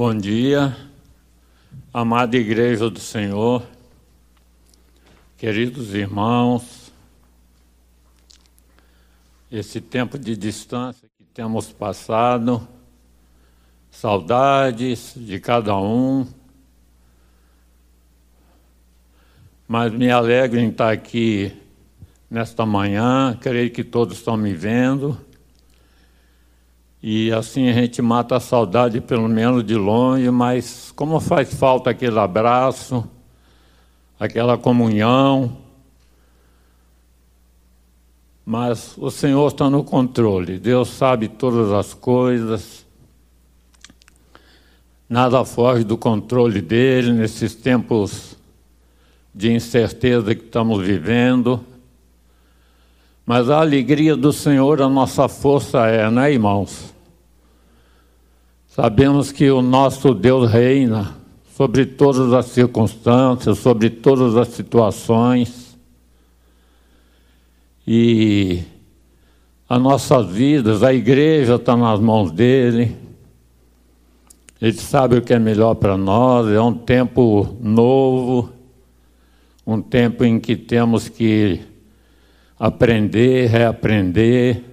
Bom dia, amada Igreja do Senhor, queridos irmãos, esse tempo de distância que temos passado, saudades de cada um, mas me alegro em estar aqui nesta manhã, creio que todos estão me vendo. E assim a gente mata a saudade, pelo menos de longe, mas como faz falta aquele abraço, aquela comunhão. Mas o Senhor está no controle, Deus sabe todas as coisas, nada foge do controle dele nesses tempos de incerteza que estamos vivendo. Mas a alegria do Senhor, a nossa força é, né, irmãos? Sabemos que o nosso Deus reina sobre todas as circunstâncias, sobre todas as situações. E as nossas vidas, a igreja está nas mãos dele. Ele sabe o que é melhor para nós, é um tempo novo, um tempo em que temos que aprender, reaprender.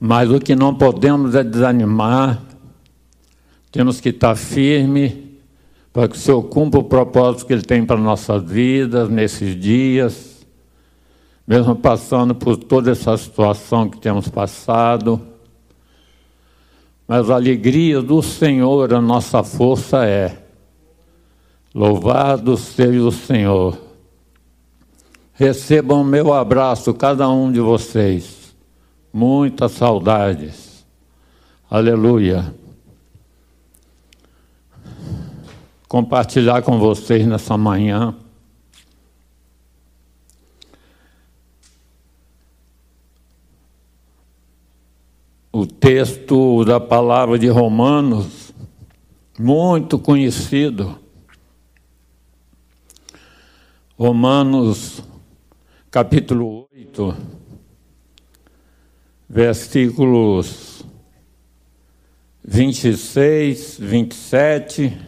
Mas o que não podemos é desanimar, temos que estar firme para que o Senhor cumpra o propósito que Ele tem para nossas vidas nesses dias, mesmo passando por toda essa situação que temos passado. Mas a alegria do Senhor, a nossa força é. Louvado seja o Senhor. Recebam meu abraço, cada um de vocês. Muitas saudades. Aleluia. Compartilhar com vocês nessa manhã. O texto da palavra de Romanos, muito conhecido. Romanos capítulo 8, versículos 26, 27,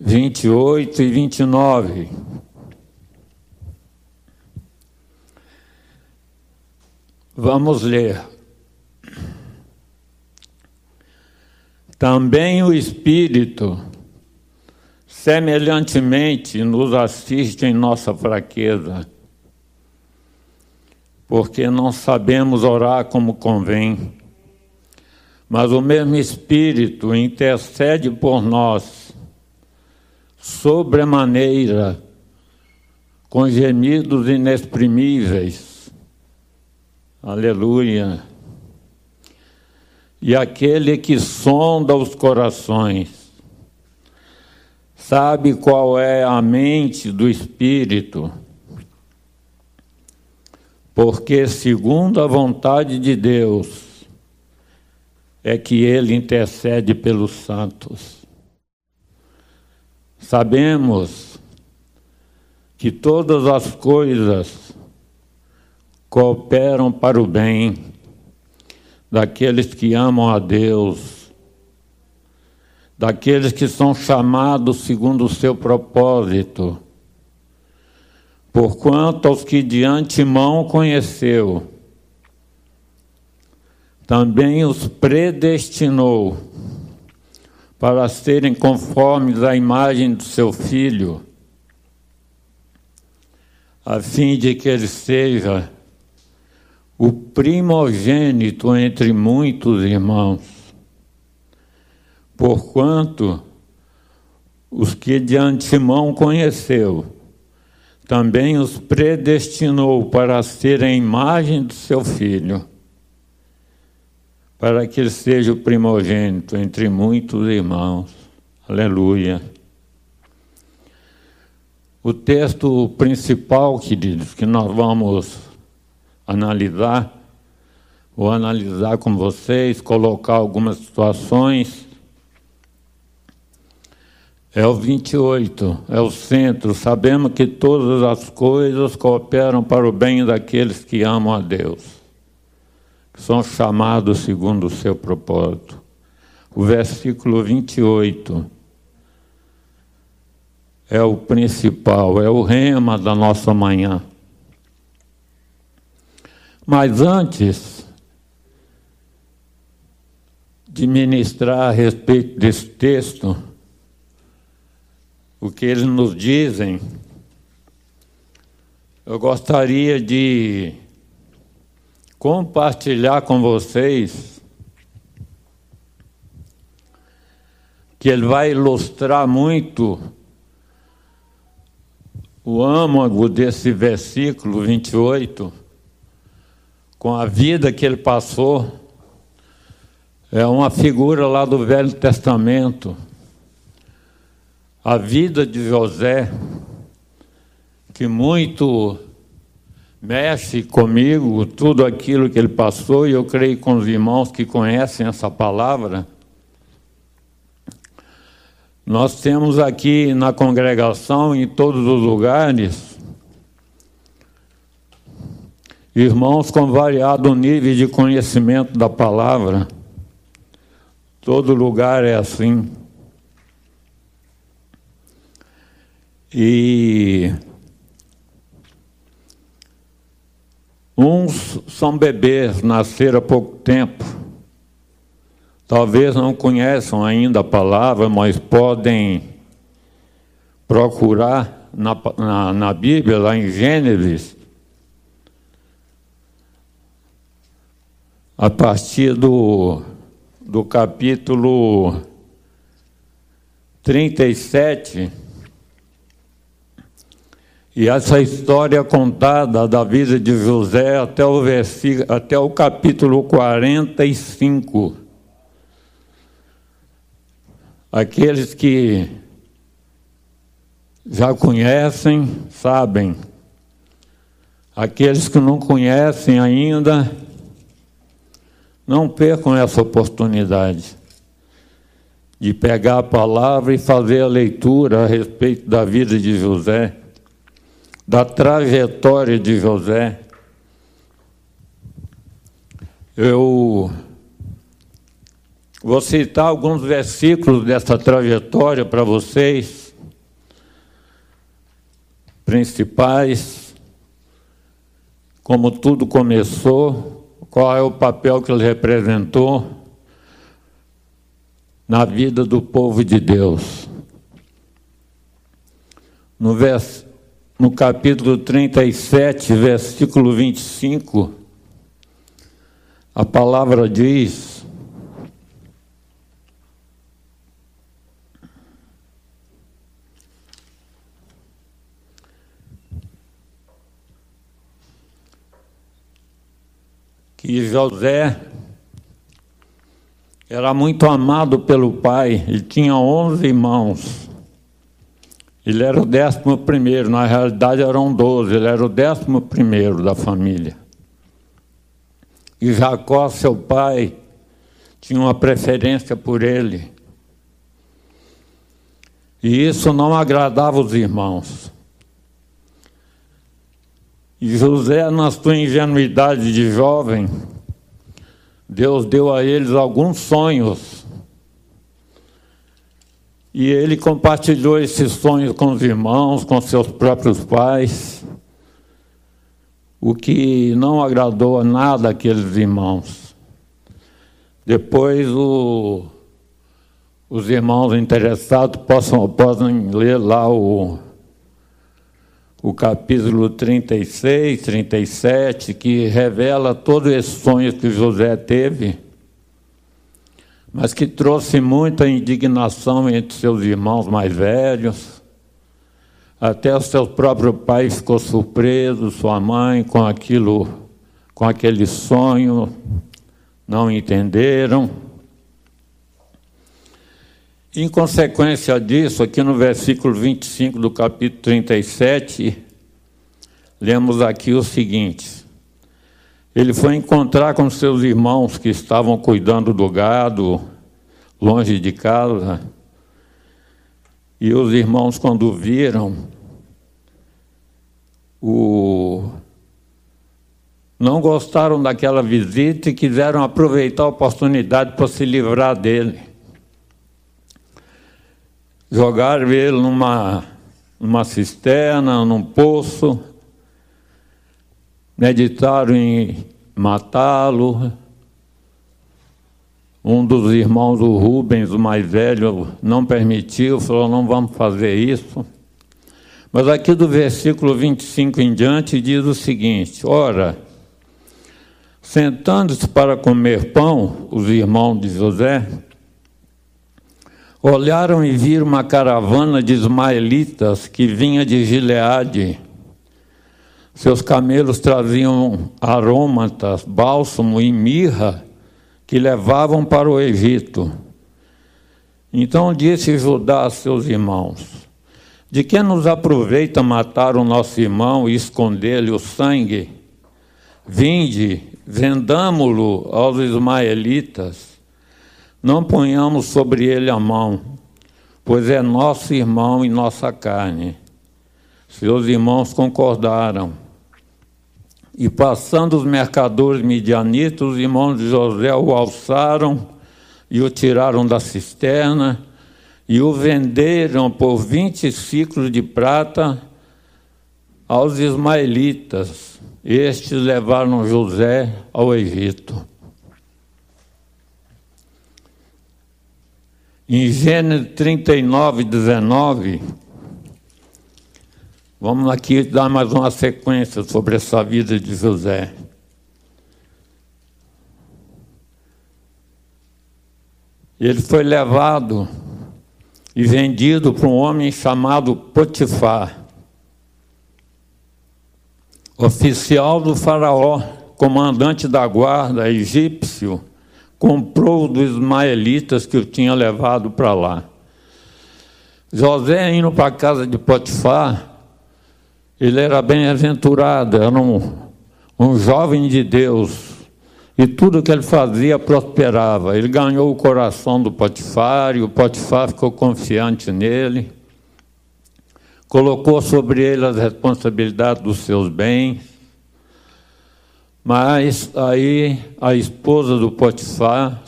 28 e 29. Vamos ler. Também o Espírito, semelhantemente, nos assiste em nossa fraqueza porque não sabemos orar como convém. Mas o mesmo Espírito intercede por nós, sobremaneira, com gemidos inexprimíveis. Aleluia. E aquele que sonda os corações, sabe qual é a mente do Espírito porque, segundo a vontade de Deus, é que Ele intercede pelos santos. Sabemos que todas as coisas cooperam para o bem daqueles que amam a Deus, daqueles que são chamados segundo o seu propósito porquanto aos que de antemão conheceu, também os predestinou para serem conformes à imagem do seu filho, a fim de que ele seja o primogênito entre muitos irmãos. Porquanto os que de antemão conheceu, também os predestinou para ser a imagem do seu filho, para que ele seja o primogênito entre muitos irmãos. Aleluia. O texto principal, queridos, que nós vamos analisar, vou analisar com vocês, colocar algumas situações é o 28, é o centro. Sabemos que todas as coisas cooperam para o bem daqueles que amam a Deus, que são chamados segundo o seu propósito. o versículo 28. É o principal, é o rema da nossa manhã. Mas antes de ministrar a respeito desse texto, o que eles nos dizem, eu gostaria de compartilhar com vocês que ele vai ilustrar muito o âmago desse versículo 28 com a vida que ele passou. É uma figura lá do Velho Testamento. A vida de José, que muito mexe comigo, tudo aquilo que ele passou, e eu creio com os irmãos que conhecem essa palavra. Nós temos aqui na congregação, em todos os lugares, Irmãos com variado nível de conhecimento da palavra, todo lugar é assim. E uns são bebês, nasceram há pouco tempo. Talvez não conheçam ainda a palavra, mas podem procurar na, na, na Bíblia, lá em Gênesis, a partir do, do capítulo 37. E essa história contada da vida de José até o, versículo, até o capítulo 45. Aqueles que já conhecem, sabem. Aqueles que não conhecem ainda, não percam essa oportunidade de pegar a palavra e fazer a leitura a respeito da vida de José, da trajetória de José. Eu vou citar alguns versículos dessa trajetória para vocês, principais, como tudo começou qual é o papel que ele representou na vida do povo de Deus. No, vers, no capítulo 37, versículo 25, a palavra diz: que José era muito amado pelo pai, ele tinha 11 irmãos. Ele era o décimo primeiro, na realidade eram 12, ele era o décimo primeiro da família. E Jacó, seu pai, tinha uma preferência por ele. E isso não agradava os irmãos. E José, na sua ingenuidade de jovem, Deus deu a eles alguns sonhos. E ele compartilhou esses sonhos com os irmãos, com seus próprios pais, o que não agradou a nada aqueles irmãos. Depois o, os irmãos interessados possam, possam ler lá o o capítulo 36, 37, que revela todo esse sonho que José teve, mas que trouxe muita indignação entre seus irmãos mais velhos. Até o seu próprio pai ficou surpreso, sua mãe, com aquilo, com aquele sonho, não entenderam. Em consequência disso, aqui no versículo 25 do capítulo 37, lemos aqui o seguinte: Ele foi encontrar com seus irmãos que estavam cuidando do gado, longe de casa, e os irmãos, quando viram, o... não gostaram daquela visita e quiseram aproveitar a oportunidade para se livrar dele. jogaram ele numa, numa cisterna, num poço, meditaram em matá-lo. Um dos irmãos, o Rubens, o mais velho, não permitiu, falou: não vamos fazer isso. Mas aqui do versículo 25 em diante diz o seguinte: Ora, sentando-se para comer pão, os irmãos de José, olharam e viram uma caravana de ismaelitas que vinha de Gileade. Seus camelos traziam aromatas, bálsamo e mirra que levavam para o Egito. Então disse Judá a seus irmãos: De que nos aproveita matar o nosso irmão e esconder-lhe o sangue? Vinde, vendamo-lo aos ismaelitas não ponhamos sobre ele a mão, pois é nosso irmão e nossa carne. Seus irmãos concordaram. E passando os mercadores midianitas, os irmãos de José o alçaram e o tiraram da cisterna e o venderam por vinte ciclos de prata aos ismaelitas. Estes levaram José ao Egito. Em Gênesis 39, 19, vamos aqui dar mais uma sequência sobre essa vida de José. Ele foi levado e vendido para um homem chamado Potifar, oficial do faraó, comandante da guarda egípcio comprou dos ismaelitas que eu tinha levado para lá. José indo para a casa de Potifar, ele era bem-aventurado, era um, um jovem de Deus, e tudo que ele fazia prosperava. Ele ganhou o coração do Potifar, e o Potifar ficou confiante nele, colocou sobre ele as responsabilidades dos seus bens, mas aí a esposa do Potifar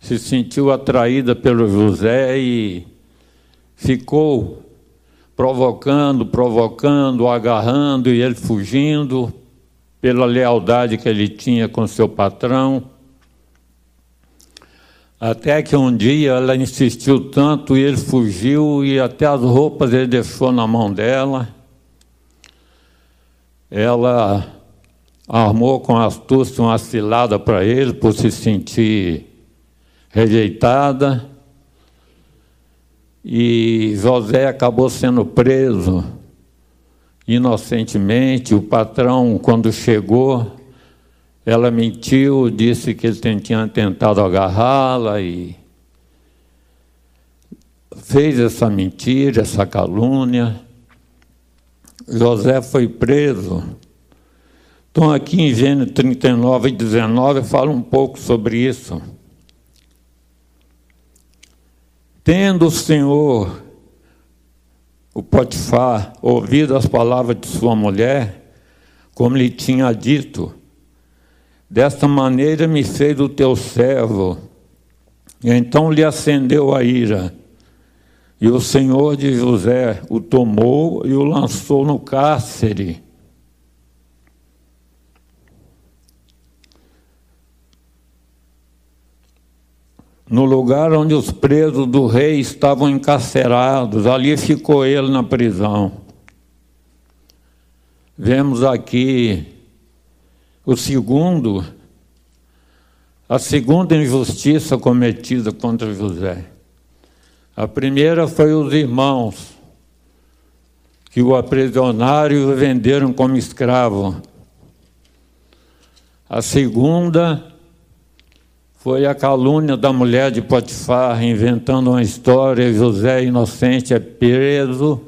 se sentiu atraída pelo José e ficou provocando, provocando, agarrando e ele fugindo pela lealdade que ele tinha com seu patrão. Até que um dia ela insistiu tanto e ele fugiu e até as roupas ele deixou na mão dela. Ela armou com astúcia uma cilada para ele por se sentir rejeitada. E José acabou sendo preso inocentemente. O patrão, quando chegou, ela mentiu, disse que ele tinha tentado agarrá-la e fez essa mentira, essa calúnia. José foi preso então, aqui em Gênesis 39 e 19, fala um pouco sobre isso. Tendo o Senhor, o Potifar, ouvido as palavras de sua mulher, como lhe tinha dito, desta maneira me fez o teu servo. E então lhe acendeu a ira. E o Senhor de José o tomou e o lançou no cárcere no lugar onde os presos do rei estavam encarcerados, ali ficou ele na prisão. Vemos aqui o segundo, a segunda injustiça cometida contra José. A primeira foi os irmãos que o aprisionaram e o venderam como escravo. A segunda foi a calúnia da mulher de Potifar, inventando uma história. José, inocente, é preso,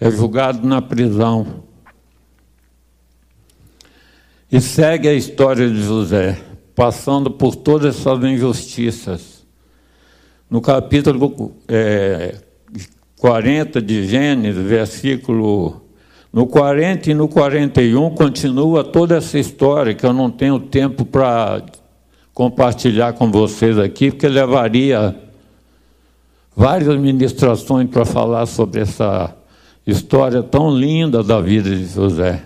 é julgado na prisão. E segue a história de José, passando por todas essas injustiças. No capítulo é, 40 de Gênesis, versículo. No 40 e no 41 continua toda essa história que eu não tenho tempo para compartilhar com vocês aqui, porque levaria várias ministrações para falar sobre essa história tão linda da vida de José.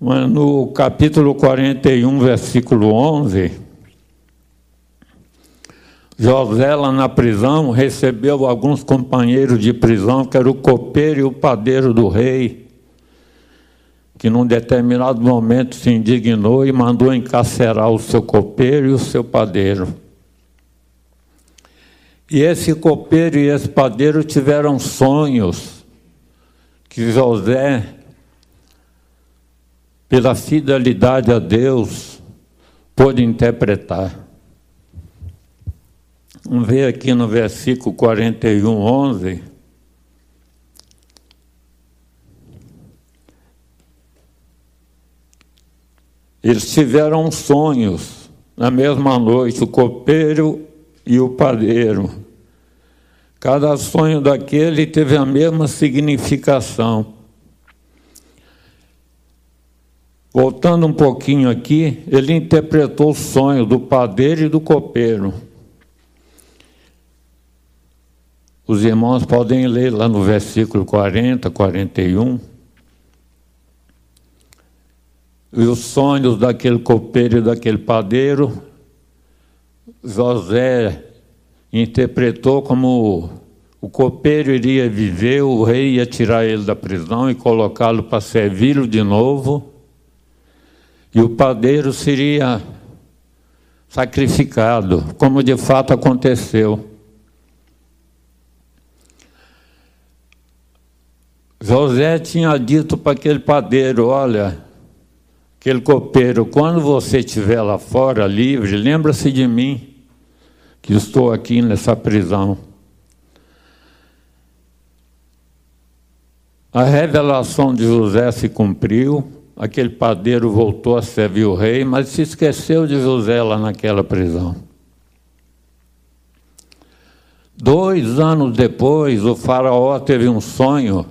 Mas no capítulo 41, versículo 11, José, lá na prisão, recebeu alguns companheiros de prisão, que era o copeiro e o padeiro do rei, que num determinado momento se indignou e mandou encarcerar o seu copeiro e o seu padeiro. E esse copeiro e esse padeiro tiveram sonhos que José, pela fidelidade a Deus, pôde interpretar. Vamos ver aqui no versículo 41, 11. Eles tiveram sonhos na mesma noite, o copeiro e o padeiro. Cada sonho daquele teve a mesma significação. Voltando um pouquinho aqui, ele interpretou o sonho do padeiro e do copeiro. Os irmãos podem ler lá no versículo 40, 41. E os sonhos daquele copeiro e daquele padeiro José interpretou como o copeiro iria viver, o rei ia tirar ele da prisão e colocá-lo para servi-lo de novo, e o padeiro seria sacrificado, como de fato aconteceu. José tinha dito para aquele padeiro: Olha, aquele copeiro, quando você estiver lá fora livre, lembra-se de mim que estou aqui nessa prisão. A revelação de José se cumpriu, aquele padeiro voltou a servir o rei, mas se esqueceu de José lá naquela prisão. Dois anos depois, o faraó teve um sonho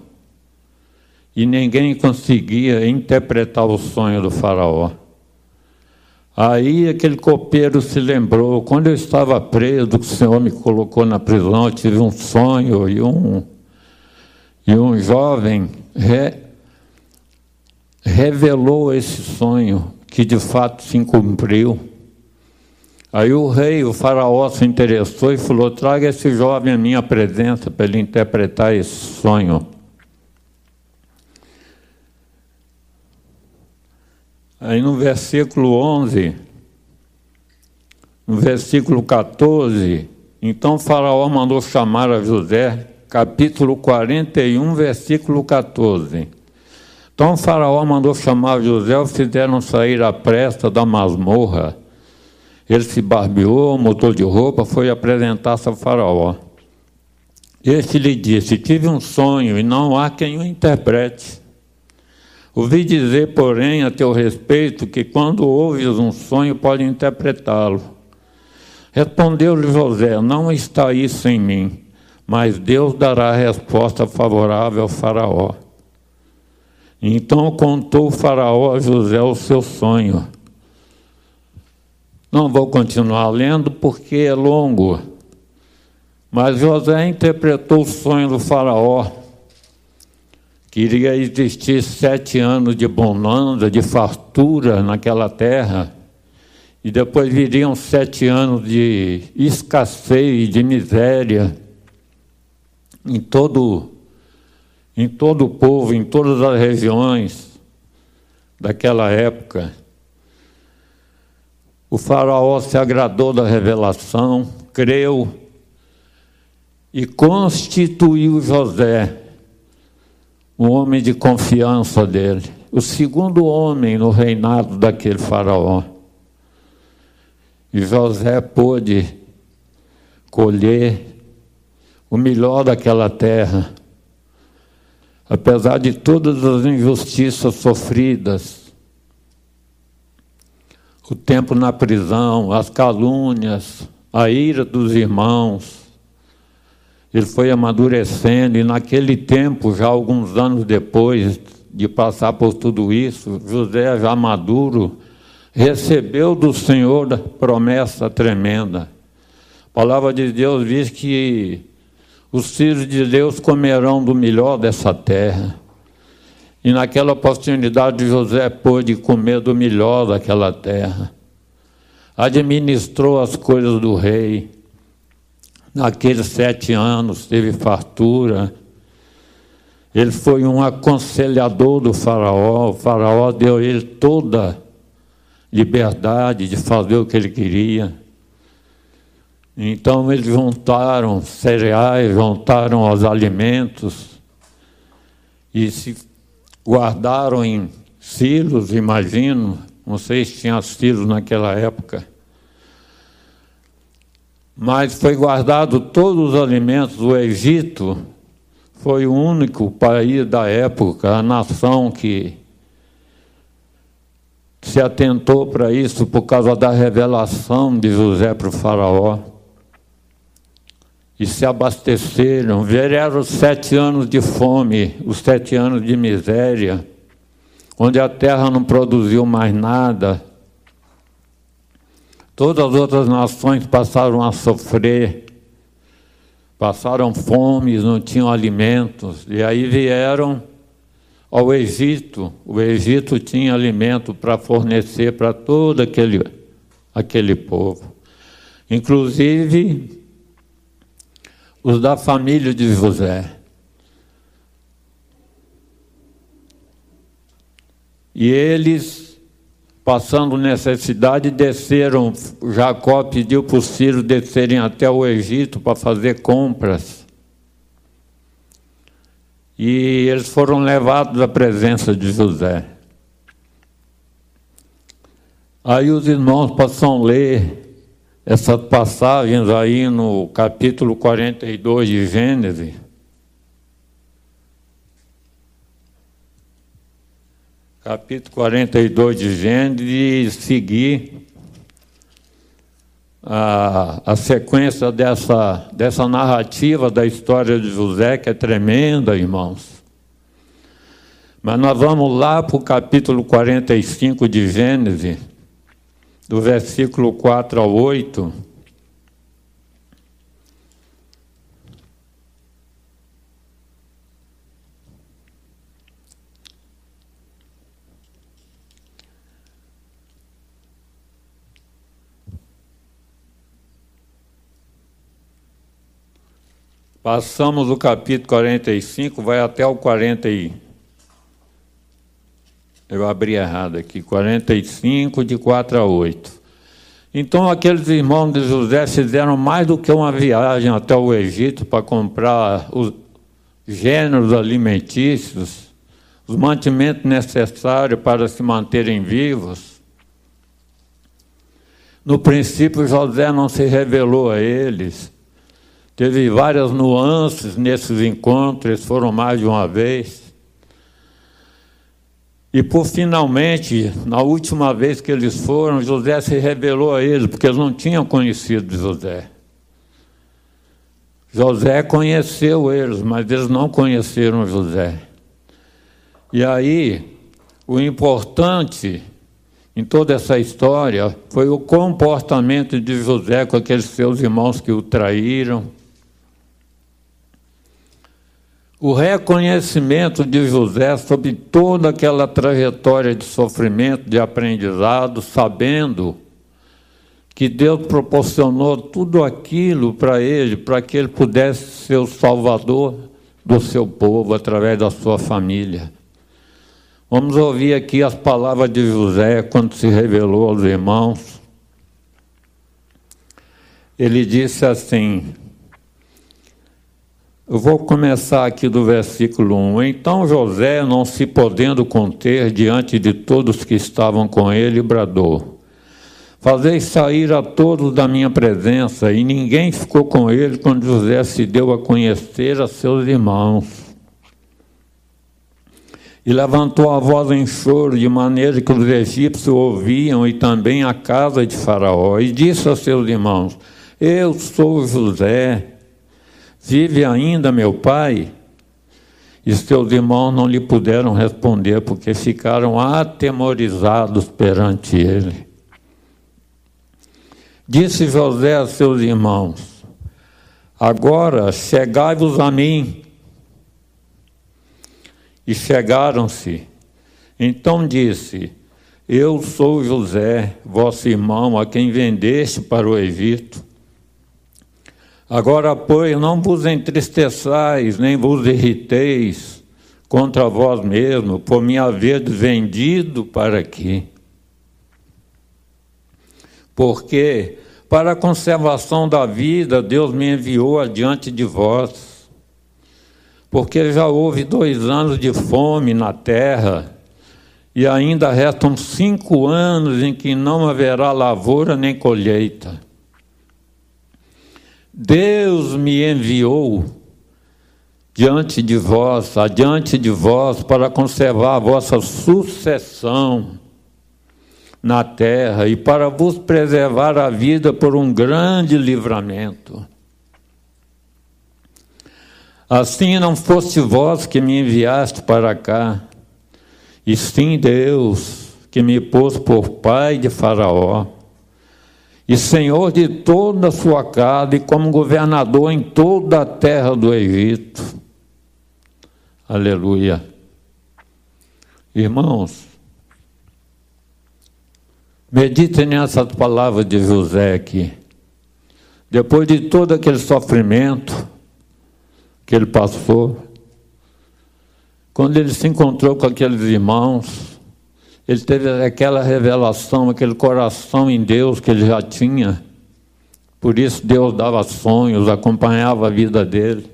e ninguém conseguia interpretar o sonho do faraó. Aí aquele copeiro se lembrou, quando eu estava preso, que o Senhor me colocou na prisão, eu tive um sonho e um, e um jovem re, revelou esse sonho, que de fato se cumpriu. Aí o rei, o faraó, se interessou e falou: traga esse jovem à minha presença para ele interpretar esse sonho. Aí no versículo 11, no versículo 14, então Faraó mandou chamar a José, capítulo 41, versículo 14. Então Faraó mandou chamar José, o fizeram sair à presta da masmorra. Ele se barbeou, mudou de roupa, foi apresentar-se a Faraó. Este lhe disse: Tive um sonho e não há quem o interprete. Ouvi dizer, porém, a teu respeito, que quando ouves um sonho, pode interpretá-lo. Respondeu-lhe José: Não está isso em mim, mas Deus dará a resposta favorável ao Faraó. Então contou o Faraó a José o seu sonho. Não vou continuar lendo porque é longo, mas José interpretou o sonho do Faraó que iria existir sete anos de bonança, de fartura naquela terra, e depois viriam sete anos de escassez, de miséria em todo, em todo o povo, em todas as regiões daquela época. O faraó se agradou da revelação, creu e constituiu José um homem de confiança dele, o segundo homem no reinado daquele faraó. E José pôde colher o melhor daquela terra, apesar de todas as injustiças sofridas, o tempo na prisão, as calúnias, a ira dos irmãos, ele foi amadurecendo, e naquele tempo, já alguns anos depois de passar por tudo isso, José, já maduro, recebeu do Senhor promessa tremenda. palavra de Deus diz que os filhos de Deus comerão do melhor dessa terra. E naquela oportunidade José pôde comer do melhor daquela terra. Administrou as coisas do rei. Naqueles sete anos teve fartura. Ele foi um aconselhador do faraó. O faraó deu a ele toda liberdade de fazer o que ele queria. Então eles juntaram cereais, juntaram os alimentos e se guardaram em silos, imagino. Não sei se tinha silos naquela época. Mas foi guardado todos os alimentos. O Egito foi o único país da época, a nação que se atentou para isso por causa da revelação de José para o faraó. E se abasteceram. Vieram os sete anos de fome, os sete anos de miséria, onde a terra não produziu mais nada. Todas as outras nações passaram a sofrer, passaram fome, não tinham alimentos, e aí vieram ao Egito. O Egito tinha alimento para fornecer para todo aquele, aquele povo. Inclusive os da família de José. E eles, passando necessidade, desceram. Jacó pediu para os filhos descerem até o Egito para fazer compras. E eles foram levados à presença de José. Aí os irmãos passam a ler essas passagens aí no capítulo 42 de Gênesis. Capítulo 42 de Gênesis seguir a, a sequência dessa, dessa narrativa da história de José, que é tremenda, irmãos. Mas nós vamos lá para o capítulo 45 de Gênesis, do versículo 4 ao 8. Passamos o capítulo 45, vai até o 40 e... Eu abri errado aqui, 45, de 4 a 8. Então aqueles irmãos de José fizeram mais do que uma viagem até o Egito para comprar os gêneros alimentícios, os mantimentos necessários para se manterem vivos. No princípio, José não se revelou a eles Teve várias nuances nesses encontros, foram mais de uma vez. E por finalmente, na última vez que eles foram, José se revelou a eles, porque eles não tinham conhecido José. José conheceu eles, mas eles não conheceram José. E aí, o importante em toda essa história foi o comportamento de José com aqueles seus irmãos que o traíram, o reconhecimento de José sobre toda aquela trajetória de sofrimento, de aprendizado, sabendo que Deus proporcionou tudo aquilo para ele, para que ele pudesse ser o salvador do seu povo através da sua família. Vamos ouvir aqui as palavras de José quando se revelou aos irmãos. Ele disse assim: eu vou começar aqui do versículo 1. Então José, não se podendo conter diante de todos que estavam com ele, bradou: Fazei sair a todos da minha presença. E ninguém ficou com ele quando José se deu a conhecer a seus irmãos. E levantou a voz em choro, de maneira que os egípcios ouviam, e também a casa de Faraó. E disse a seus irmãos: Eu sou José Vive ainda meu pai? E seus irmãos não lhe puderam responder, porque ficaram atemorizados perante ele. Disse José a seus irmãos: Agora chegai-vos a mim. E chegaram-se. Então disse: Eu sou José, vosso irmão, a quem vendeste para o Egito. Agora, pois, não vos entristeçais, nem vos irriteis contra vós mesmo, por me haver vendido para aqui. Porque, para a conservação da vida, Deus me enviou adiante de vós. Porque já houve dois anos de fome na terra, e ainda restam cinco anos em que não haverá lavoura nem colheita. Deus me enviou diante de vós, adiante de vós, para conservar a vossa sucessão na terra e para vos preservar a vida por um grande livramento. Assim não foste vós que me enviaste para cá, e sim Deus que me pôs por pai de Faraó e senhor de toda a sua casa e como governador em toda a terra do Egito. Aleluia. Irmãos, meditem nessas palavras de José aqui. Depois de todo aquele sofrimento que ele passou, quando ele se encontrou com aqueles irmãos, ele teve aquela revelação, aquele coração em Deus que ele já tinha. Por isso Deus dava sonhos, acompanhava a vida dele.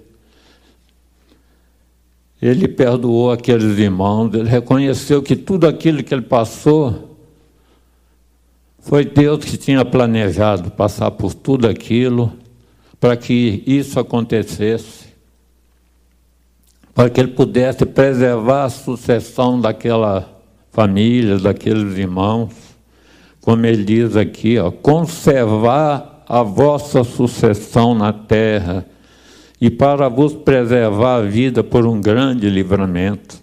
Ele perdoou aqueles irmãos, ele reconheceu que tudo aquilo que ele passou foi Deus que tinha planejado passar por tudo aquilo para que isso acontecesse, para que ele pudesse preservar a sucessão daquela famílias, daqueles irmãos, como ele diz aqui, ó, conservar a vossa sucessão na terra e para vos preservar a vida por um grande livramento.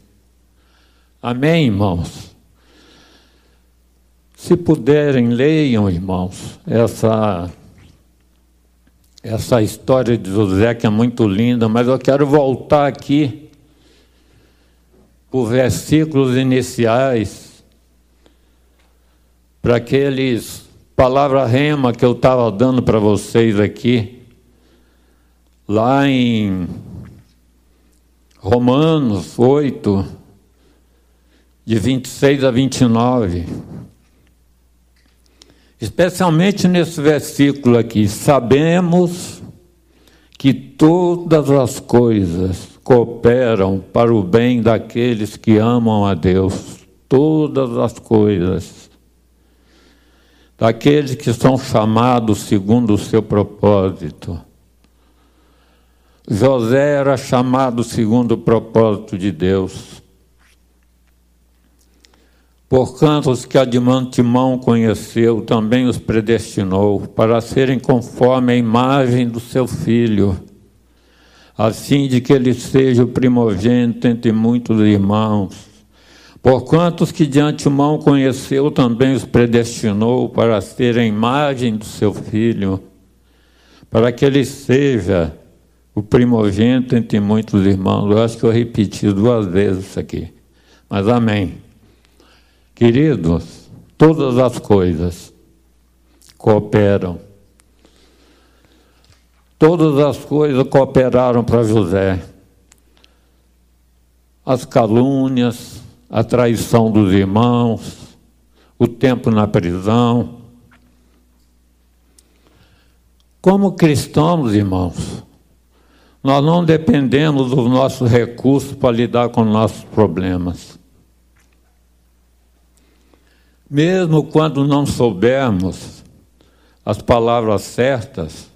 Amém, irmãos? Se puderem, leiam, irmãos, essa, essa história de José que é muito linda, mas eu quero voltar aqui por versículos iniciais, para aqueles palavra rema que eu estava dando para vocês aqui, lá em Romanos 8, de 26 a 29. Especialmente nesse versículo aqui, sabemos que todas as coisas cooperam para o bem daqueles que amam a Deus, todas as coisas, daqueles que são chamados segundo o seu propósito. José era chamado segundo o propósito de Deus. Porquanto os que a de antemão conheceu, também os predestinou para serem conforme a imagem do seu filho a fim de que ele seja o primogênito entre muitos irmãos. Porquanto os que de antemão conheceu, também os predestinou para ser a imagem do seu filho, para que ele seja o primogênito entre muitos irmãos. Eu acho que eu repeti duas vezes isso aqui, mas amém. Queridos, todas as coisas cooperam Todas as coisas cooperaram para José. As calúnias, a traição dos irmãos, o tempo na prisão. Como cristãos, irmãos, nós não dependemos dos nossos recursos para lidar com nossos problemas. Mesmo quando não soubermos as palavras certas,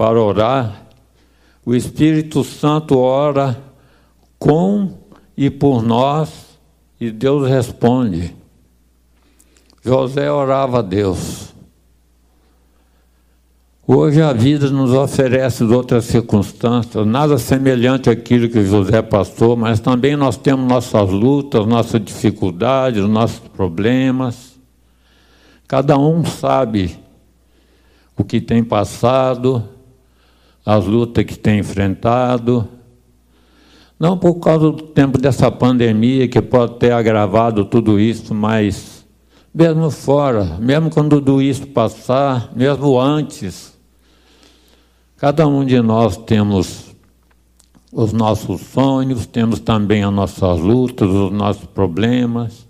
para orar, o Espírito Santo ora com e por nós e Deus responde. José orava a Deus. Hoje a vida nos oferece outras circunstâncias, nada semelhante àquilo que José passou, mas também nós temos nossas lutas, nossas dificuldades, nossos problemas. Cada um sabe o que tem passado, as lutas que tem enfrentado. Não por causa do tempo dessa pandemia que pode ter agravado tudo isso, mas mesmo fora, mesmo quando tudo isso passar, mesmo antes, cada um de nós temos os nossos sonhos, temos também as nossas lutas, os nossos problemas.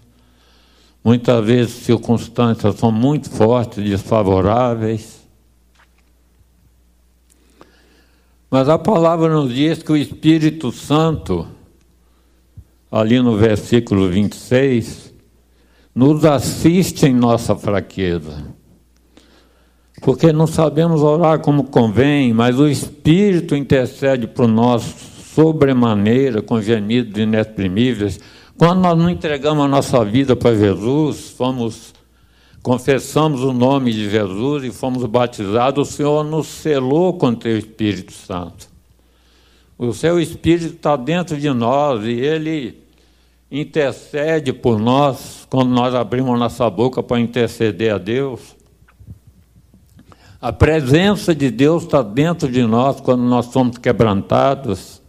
Muitas vezes circunstâncias são muito fortes, desfavoráveis. Mas a palavra nos diz que o Espírito Santo, ali no versículo 26, nos assiste em nossa fraqueza. Porque não sabemos orar como convém, mas o Espírito intercede por nós sobremaneira, com gemidos inexprimíveis. Quando nós não entregamos a nossa vida para Jesus, fomos confessamos o nome de Jesus e fomos batizados, o Senhor nos selou com o teu Espírito Santo. O seu Espírito está dentro de nós e ele intercede por nós quando nós abrimos nossa boca para interceder a Deus. A presença de Deus está dentro de nós quando nós somos quebrantados,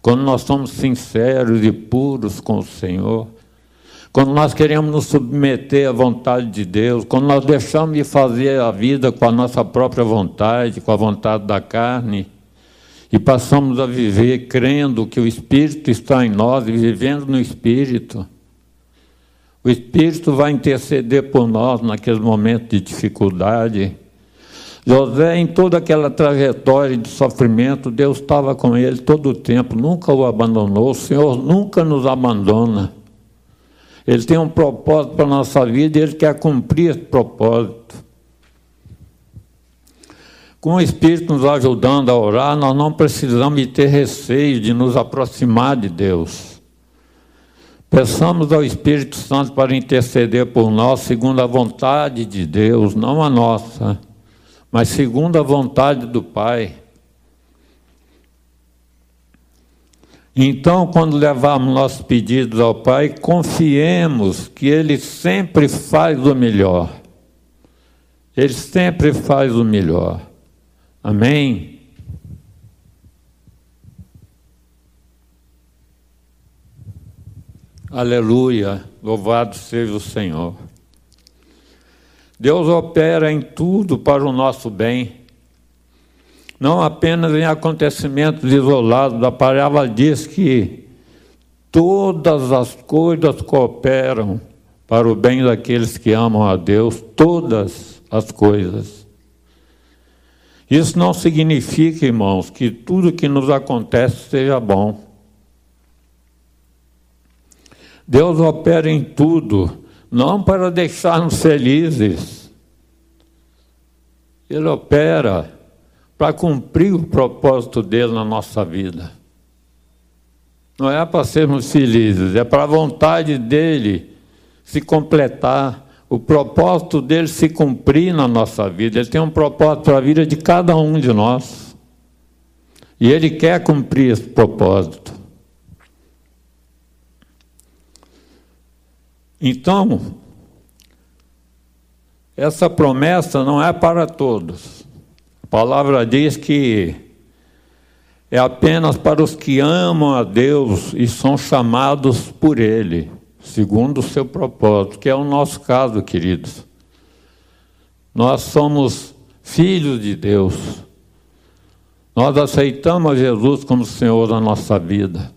quando nós somos sinceros e puros com o Senhor. Quando nós queremos nos submeter à vontade de Deus, quando nós deixamos de fazer a vida com a nossa própria vontade, com a vontade da carne, e passamos a viver crendo que o Espírito está em nós e vivendo no Espírito, o Espírito vai interceder por nós naqueles momentos de dificuldade. José, em toda aquela trajetória de sofrimento, Deus estava com ele todo o tempo, nunca o abandonou. O Senhor nunca nos abandona. Ele tem um propósito para a nossa vida e ele quer cumprir esse propósito. Com o Espírito nos ajudando a orar, nós não precisamos de ter receio de nos aproximar de Deus. Peçamos ao Espírito Santo para interceder por nós segundo a vontade de Deus, não a nossa, mas segundo a vontade do Pai. Então, quando levarmos nossos pedidos ao Pai, confiemos que Ele sempre faz o melhor. Ele sempre faz o melhor. Amém? Aleluia, louvado seja o Senhor. Deus opera em tudo para o nosso bem não apenas em acontecimentos isolados. A palavra diz que todas as coisas cooperam para o bem daqueles que amam a Deus, todas as coisas. Isso não significa, irmãos, que tudo que nos acontece seja bom. Deus opera em tudo, não para deixar-nos felizes. Ele opera para cumprir o propósito dele na nossa vida. Não é para sermos felizes, é para a vontade dele se completar, o propósito dele se cumprir na nossa vida. Ele tem um propósito para a vida de cada um de nós. E ele quer cumprir esse propósito. Então, essa promessa não é para todos. Palavra diz que é apenas para os que amam a Deus e são chamados por Ele, segundo o seu propósito, que é o nosso caso, queridos. Nós somos filhos de Deus. Nós aceitamos a Jesus como Senhor da nossa vida.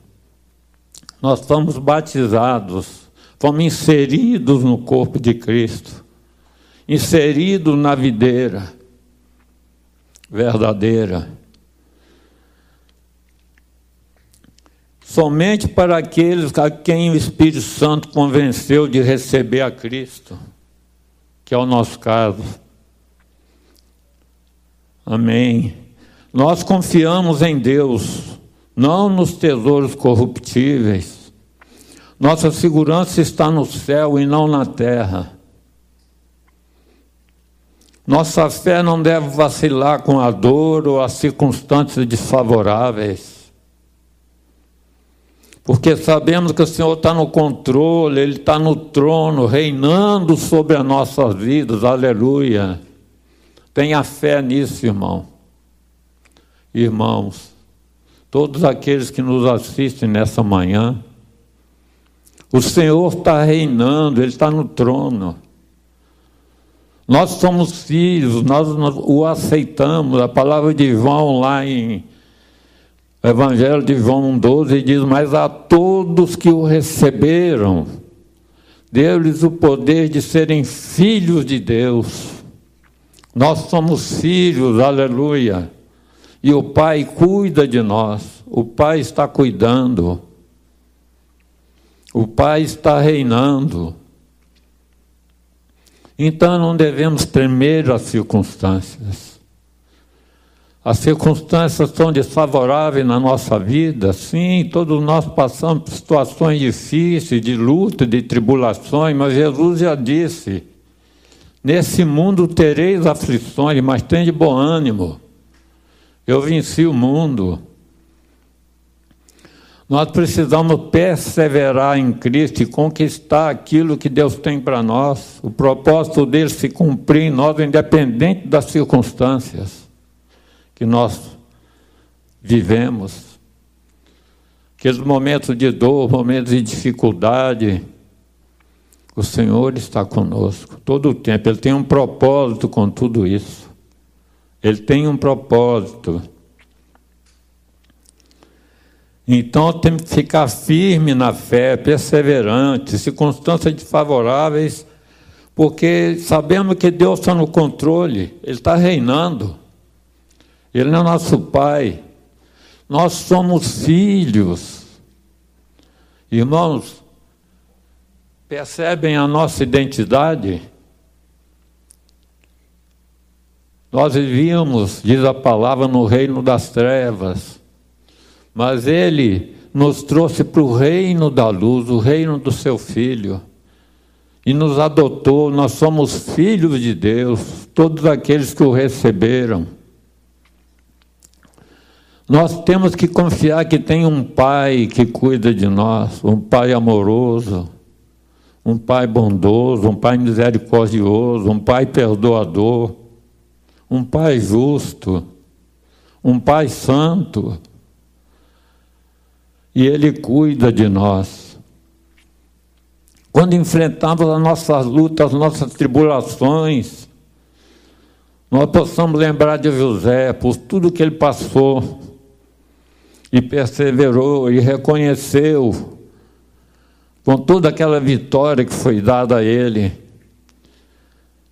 Nós fomos batizados, fomos inseridos no corpo de Cristo, inseridos na videira verdadeira. Somente para aqueles a quem o Espírito Santo convenceu de receber a Cristo, que é o nosso caso. Amém. Nós confiamos em Deus, não nos tesouros corruptíveis. Nossa segurança está no céu e não na terra. Nossa fé não deve vacilar com a dor ou as circunstâncias desfavoráveis. Porque sabemos que o Senhor está no controle, Ele está no trono, reinando sobre as nossas vidas, aleluia. Tenha fé nisso, irmão. Irmãos, todos aqueles que nos assistem nessa manhã, o Senhor está reinando, Ele está no trono. Nós somos filhos, nós o aceitamos. A palavra de João lá em Evangelho de João 12 diz: Mas a todos que o receberam, deu-lhes o poder de serem filhos de Deus. Nós somos filhos, aleluia. E o Pai cuida de nós, o Pai está cuidando. O Pai está reinando. Então não devemos temer as circunstâncias. As circunstâncias são desfavoráveis na nossa vida, sim, todos nós passamos por situações difíceis, de luta, de tribulações, mas Jesus já disse: Nesse mundo tereis aflições, mas tem de bom ânimo. Eu venci o mundo. Nós precisamos perseverar em Cristo e conquistar aquilo que Deus tem para nós, o propósito dele se cumprir em nós, independente das circunstâncias que nós vivemos. Aqueles momentos de dor, momentos de dificuldade, o Senhor está conosco todo o tempo, Ele tem um propósito com tudo isso. Ele tem um propósito. Então temos que ficar firme na fé, perseverante, circunstâncias desfavoráveis, porque sabemos que Deus está no controle, Ele está reinando. Ele é nosso Pai. Nós somos filhos. Irmãos, percebem a nossa identidade? Nós vivíamos, diz a palavra, no reino das trevas mas ele nos trouxe para o reino da luz, o reino do seu filho, e nos adotou. Nós somos filhos de Deus, todos aqueles que o receberam. Nós temos que confiar que tem um Pai que cuida de nós, um Pai amoroso, um Pai bondoso, um Pai misericordioso, um Pai perdoador, um Pai justo, um Pai santo e Ele cuida de nós. Quando enfrentamos as nossas lutas, as nossas tribulações, nós possamos lembrar de José por tudo que ele passou e perseverou e reconheceu com toda aquela vitória que foi dada a ele.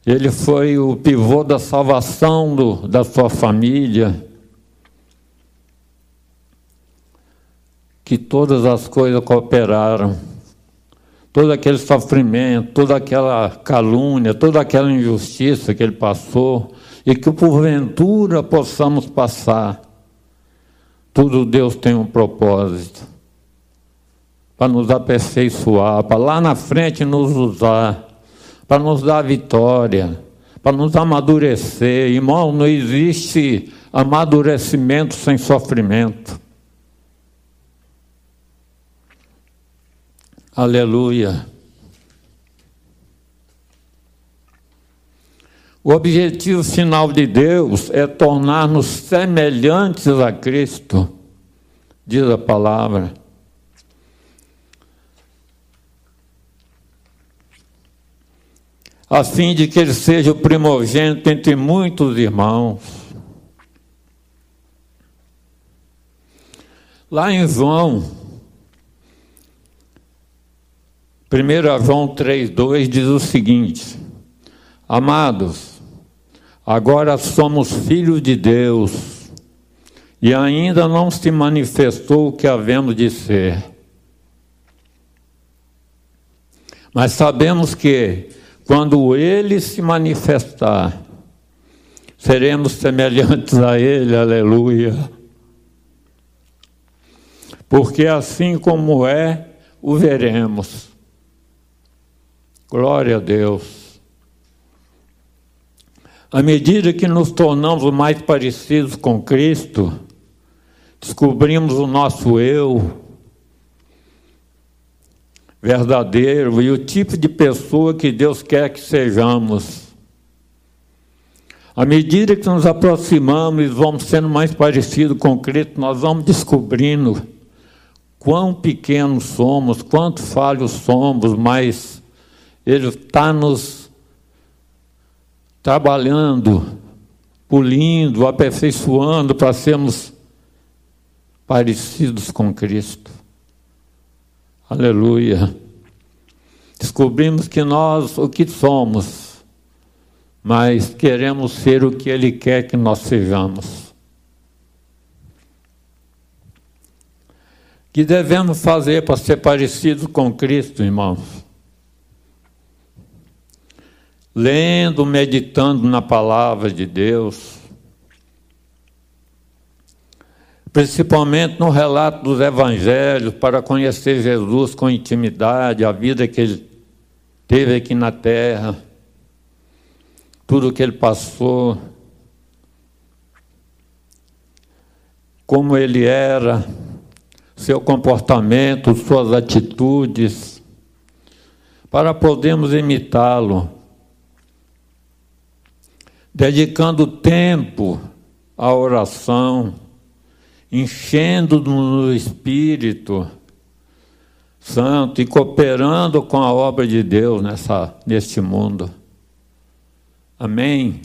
Ele foi o pivô da salvação do, da sua família. Que todas as coisas cooperaram. Todo aquele sofrimento, toda aquela calúnia, toda aquela injustiça que ele passou, e que porventura possamos passar. Tudo Deus tem um propósito para nos aperfeiçoar, para lá na frente nos usar, para nos dar vitória, para nos amadurecer. Irmão, não existe amadurecimento sem sofrimento. Aleluia. O objetivo final de Deus é tornar-nos semelhantes a Cristo, diz a palavra. A fim de que ele seja o primogênito entre muitos irmãos. Lá em João 1 João 3,2 diz o seguinte: Amados, agora somos filhos de Deus, e ainda não se manifestou o que havemos de ser. Mas sabemos que, quando Ele se manifestar, seremos semelhantes a Ele, aleluia. Porque assim como é, o veremos. Glória a Deus. À medida que nos tornamos mais parecidos com Cristo, descobrimos o nosso eu verdadeiro e o tipo de pessoa que Deus quer que sejamos. À medida que nos aproximamos e vamos sendo mais parecidos com Cristo, nós vamos descobrindo quão pequenos somos, quanto falhos somos, mas Ele está nos trabalhando, pulindo, aperfeiçoando para sermos parecidos com Cristo. Aleluia. Descobrimos que nós o que somos mas queremos ser o que Ele quer que nós sejamos. Que devemos fazer para ser parecidos com Cristo, irmãos? Lendo, meditando na palavra de Deus, principalmente no relato dos evangelhos, para conhecer Jesus com intimidade, a vida que ele teve aqui na terra tudo o que ele passou, como ele era, seu comportamento, suas atitudes, para podermos imitá-lo, dedicando tempo à oração, enchendo no Espírito Santo e cooperando com a obra de Deus nessa, neste mundo. Amém?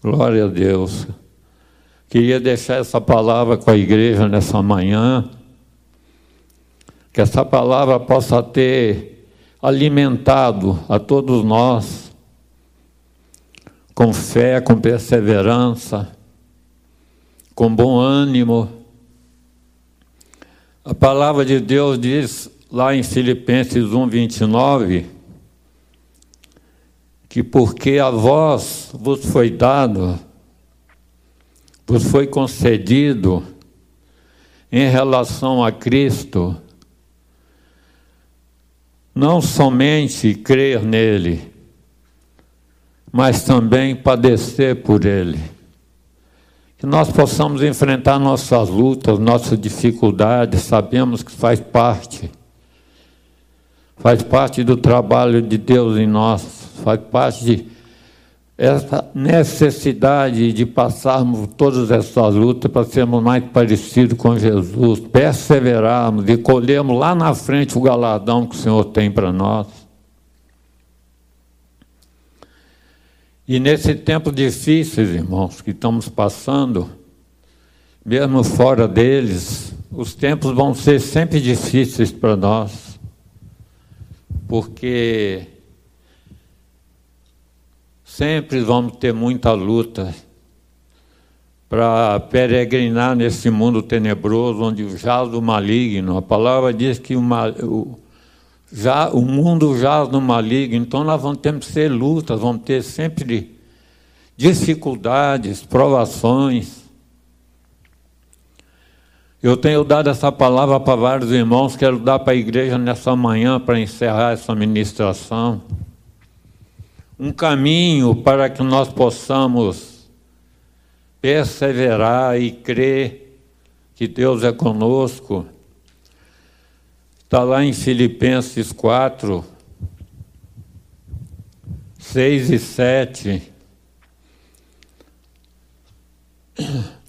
Glória a Deus. Queria deixar essa palavra com a igreja nessa manhã, que essa palavra possa ter alimentado a todos nós com fé, com perseverança, com bom ânimo. A palavra de Deus diz lá em Filipenses 1, 29, que porque a vós vos foi dado, vos foi concedido em relação a Cristo, não somente crer nele, mas também padecer por ele. Que nós possamos enfrentar nossas lutas, nossas dificuldades, sabemos que faz parte, faz parte do trabalho de Deus em nós faz parte de essa necessidade de passarmos todas essas lutas para sermos mais parecidos com Jesus, perseverarmos e colhermos lá na frente o galardão que o Senhor tem para nós. E nesse tempo difícil, irmãos, que estamos passando, mesmo fora deles, os tempos vão ser sempre difíceis para nós, porque Sempre vamos ter muita luta para peregrinar nesse mundo tenebroso onde jaz o maligno. A palavra diz que o, o, já, o mundo jaz no maligno, então nós vamos ter que ser lutas, vamos ter sempre dificuldades, provações. Eu tenho dado essa palavra para vários irmãos, quero dar para a igreja nessa manhã para encerrar essa ministração um caminho para que nós possamos perseverar e crer que Deus é conosco. Está lá em Filipenses 4, 6 e 7.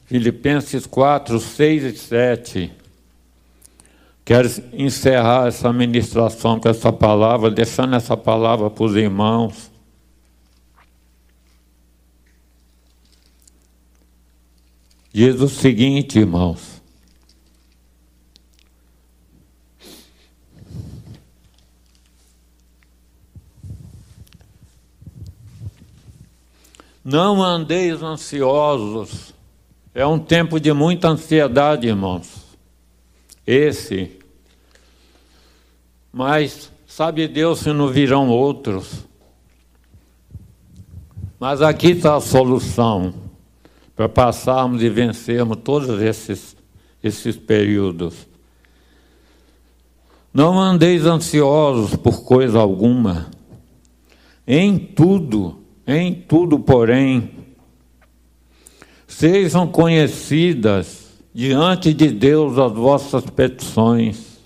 Filipenses 4, 6 e 7. Quero encerrar essa ministração com essa palavra, deixando essa palavra para os irmãos. Diz o seguinte, irmãos. Não andeis ansiosos. É um tempo de muita ansiedade, irmãos. Esse. Mas sabe Deus se não virão outros. Mas aqui está a solução para passarmos e vencermos todos esses, esses períodos. Não andeis ansiosos por coisa alguma. Em tudo, em tudo, porém, sejam conhecidas diante de Deus as vossas petições,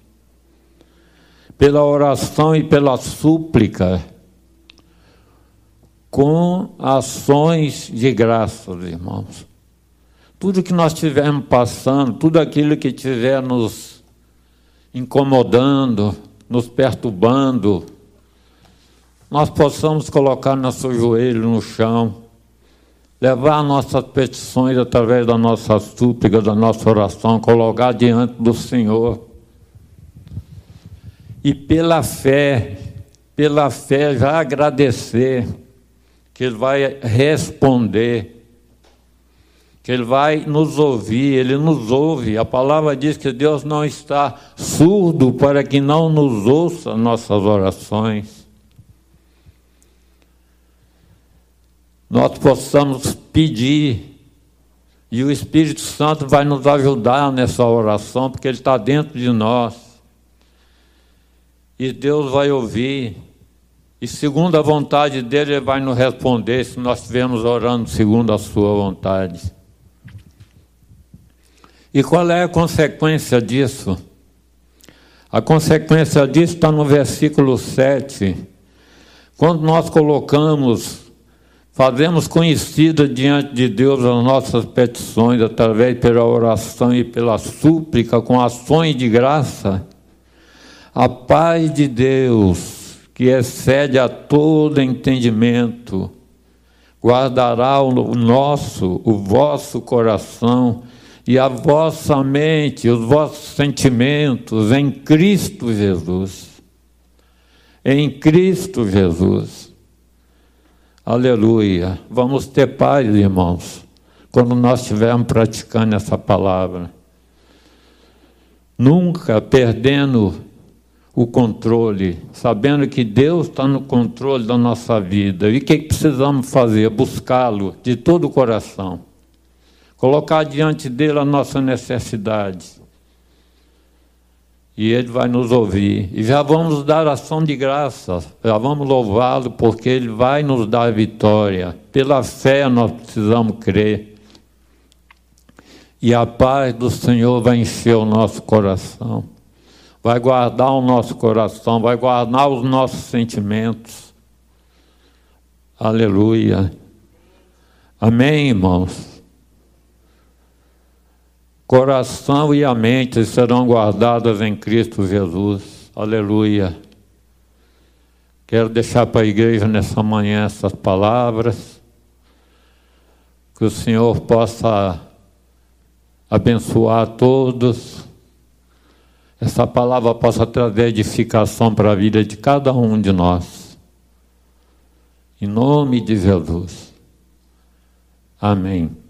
pela oração e pela súplica, com ações de graças, irmãos. Tudo que nós estivermos passando, tudo aquilo que estiver nos incomodando, nos perturbando, nós possamos colocar nosso joelho no chão, levar nossas petições através da nossa súplica, da nossa oração, colocar diante do Senhor. E pela fé, pela fé já agradecer que Ele vai responder, que Ele vai nos ouvir, Ele nos ouve. A palavra diz que Deus não está surdo para que não nos ouça nossas orações. Nós possamos pedir, e o Espírito Santo vai nos ajudar nessa oração, porque Ele está dentro de nós. E Deus vai ouvir. E segundo a vontade dele, ele vai nos responder se nós estivermos orando segundo a sua vontade. E qual é a consequência disso? A consequência disso está no versículo 7. Quando nós colocamos, fazemos conhecida diante de Deus as nossas petições, através pela oração e pela súplica, com ações de graça, a paz de Deus, que excede a todo entendimento, guardará o nosso, o vosso coração e a vossa mente, os vossos sentimentos em Cristo Jesus. Em Cristo Jesus. Aleluia. Vamos ter paz, irmãos, quando nós estivermos praticando essa palavra. Nunca perdendo o controle, sabendo que Deus está no controle da nossa vida. E o que precisamos fazer? Buscá-lo de todo o coração. Colocar diante dele a nossa necessidade. E ele vai nos ouvir. E já vamos dar ação de graças, já vamos louvá-lo, porque ele vai nos dar a vitória. Pela fé nós precisamos crer. E a paz do Senhor vai encher o nosso coração vai guardar o nosso coração, vai guardar os nossos sentimentos. Aleluia. Amém, irmãos? Coração e a mente serão guardadas em Cristo Jesus. Aleluia. Quero deixar para a igreja nessa manhã essas palavras. Que o Senhor possa abençoar todos essa palavra possa trazer edificação para a vida de cada um de nós. Em nome de Jesus. Amém.